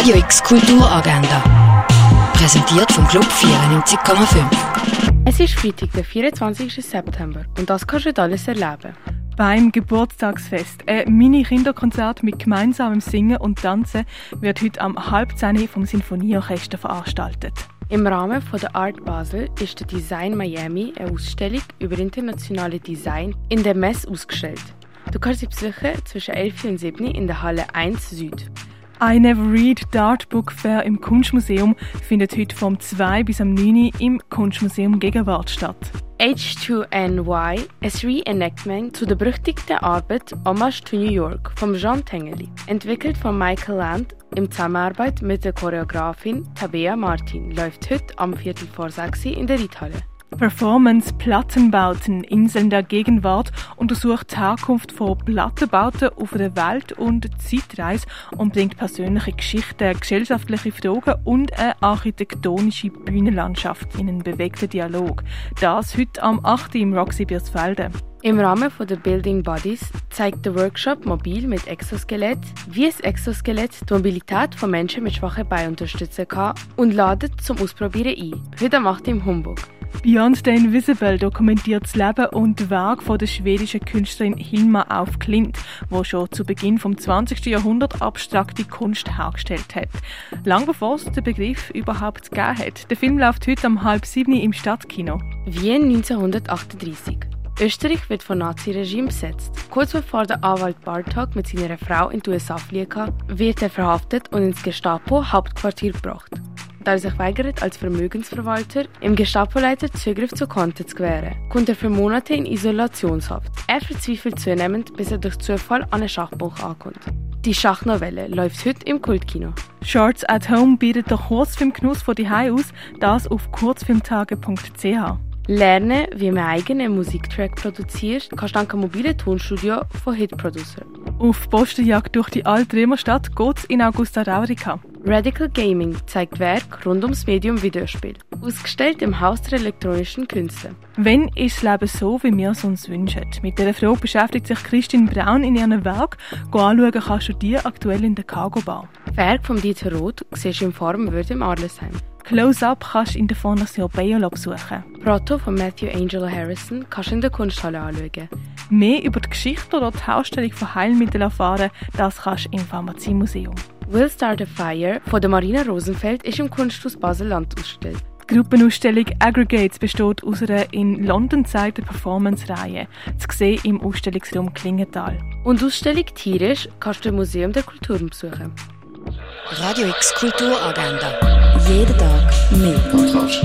Radio X Kulturagenda. Präsentiert vom Club 94,5. Es ist Freitag, der 24. September und das kannst du alles erleben. Beim Geburtstagsfest, ein Mini-Kinderkonzert mit gemeinsamem Singen und Tanzen, wird heute am halb vom Sinfonieorchester veranstaltet. Im Rahmen von der Art Basel ist der Design Miami eine Ausstellung über internationale Design in der Messe ausgestellt. Du kannst sie besuchen zwischen 11 und 7 in der Halle 1 Süd. I Never Read Dart Book Fair im Kunstmuseum findet heute vom 2 bis am 9 im Kunstmuseum Gegenwart statt. H2NY, ein Reenactment zu der berüchtigten Arbeit Hommage to New York von Jean Tengeli, entwickelt von Michael Land in Zusammenarbeit mit der Choreografin Tabea Martin, läuft heute am Viertel vor 6 in der Reithalle. Performance Plattenbauten Inseln der Gegenwart untersucht die Herkunft von Plattenbauten auf der Welt und Zeitreise und bringt persönliche Geschichten, gesellschaftliche Fragen und eine architektonische Bühnenlandschaft in einen bewegten Dialog. Das heute am 8. im Roxy Biersfelde. Im Rahmen von der Building Bodies zeigt der Workshop Mobil mit Exoskelett, wie ein Exoskelett die Mobilität von Menschen mit schwachen Beinen unterstützen kann und ladet zum Ausprobieren ein. Heute 8. im Humbug. Beyond the Invisible dokumentiert das Leben und Werk von der schwedischen Künstlerin Hilma auf Klint, wo schon zu Beginn vom 20. Jahrhundert abstrakte Kunst hergestellt hat. Lang bevor es den Begriff überhaupt gegeben hat. Der Film läuft heute um halb sieben im Stadtkino. Wien 1938. Österreich wird vom Naziregime besetzt. Kurz bevor der Anwalt Bartok mit seiner Frau in die USA fliegen wird er verhaftet und ins Gestapo-Hauptquartier gebracht da er sich weigert, als Vermögensverwalter im Gestapo-Leiter Zugriff zu Konten zu gewähren, kommt er für Monate in Isolationshaft. Er verzweifelt zunehmend, bis er durch Zufall an eine Schachbuch ankommt. Die Schachnovelle läuft heute im Kultkino. Shorts at Home bietet den Kurzfilmgenuss von die aus, das auf kurzfilmtage.ch. Lernen, wie man eigenen Musiktrack produziert, kannst du dank dem mobilen Tonstudio von Hit Producer. Auf Postenjagd durch die alte Römerstadt geht's in Augusta Raurica. Radical Gaming zeigt Werk rund ums Medium Videospiel, ausgestellt im Haus der elektronischen Künste. Wenn ist das Leben so, wie wir es uns wünschen? Mit dieser Frage beschäftigt sich Christine Braun in ihrem Werk. Go anschauen kannst du die aktuell in der Cargo Bar. Werk von Dieter Roth siehst du im Farbenwürde im Arlesheim. Close-Up kannst du in der Fondation Biolab suchen. Proto von Matthew Angelo Harrison kannst du in der Kunsthalle anschauen. Mehr über die Geschichte oder die Herstellung von Heilmitteln erfahren, das kannst du im Pharmaziemuseum. Will Start a Fire von der Marina Rosenfeld ist im Kunsthaus Basel-Land ausgestellt. Die Gruppenausstellung Aggregates besteht aus einer in London gezeigten Performance-Reihe, zu sehen im Ausstellungsraum Klingenthal. Und die Ausstellung Tierisch kannst du im Museum der Kulturen besuchen. Radio X Kulturagenda. Jeden Tag mehr. Kontrast.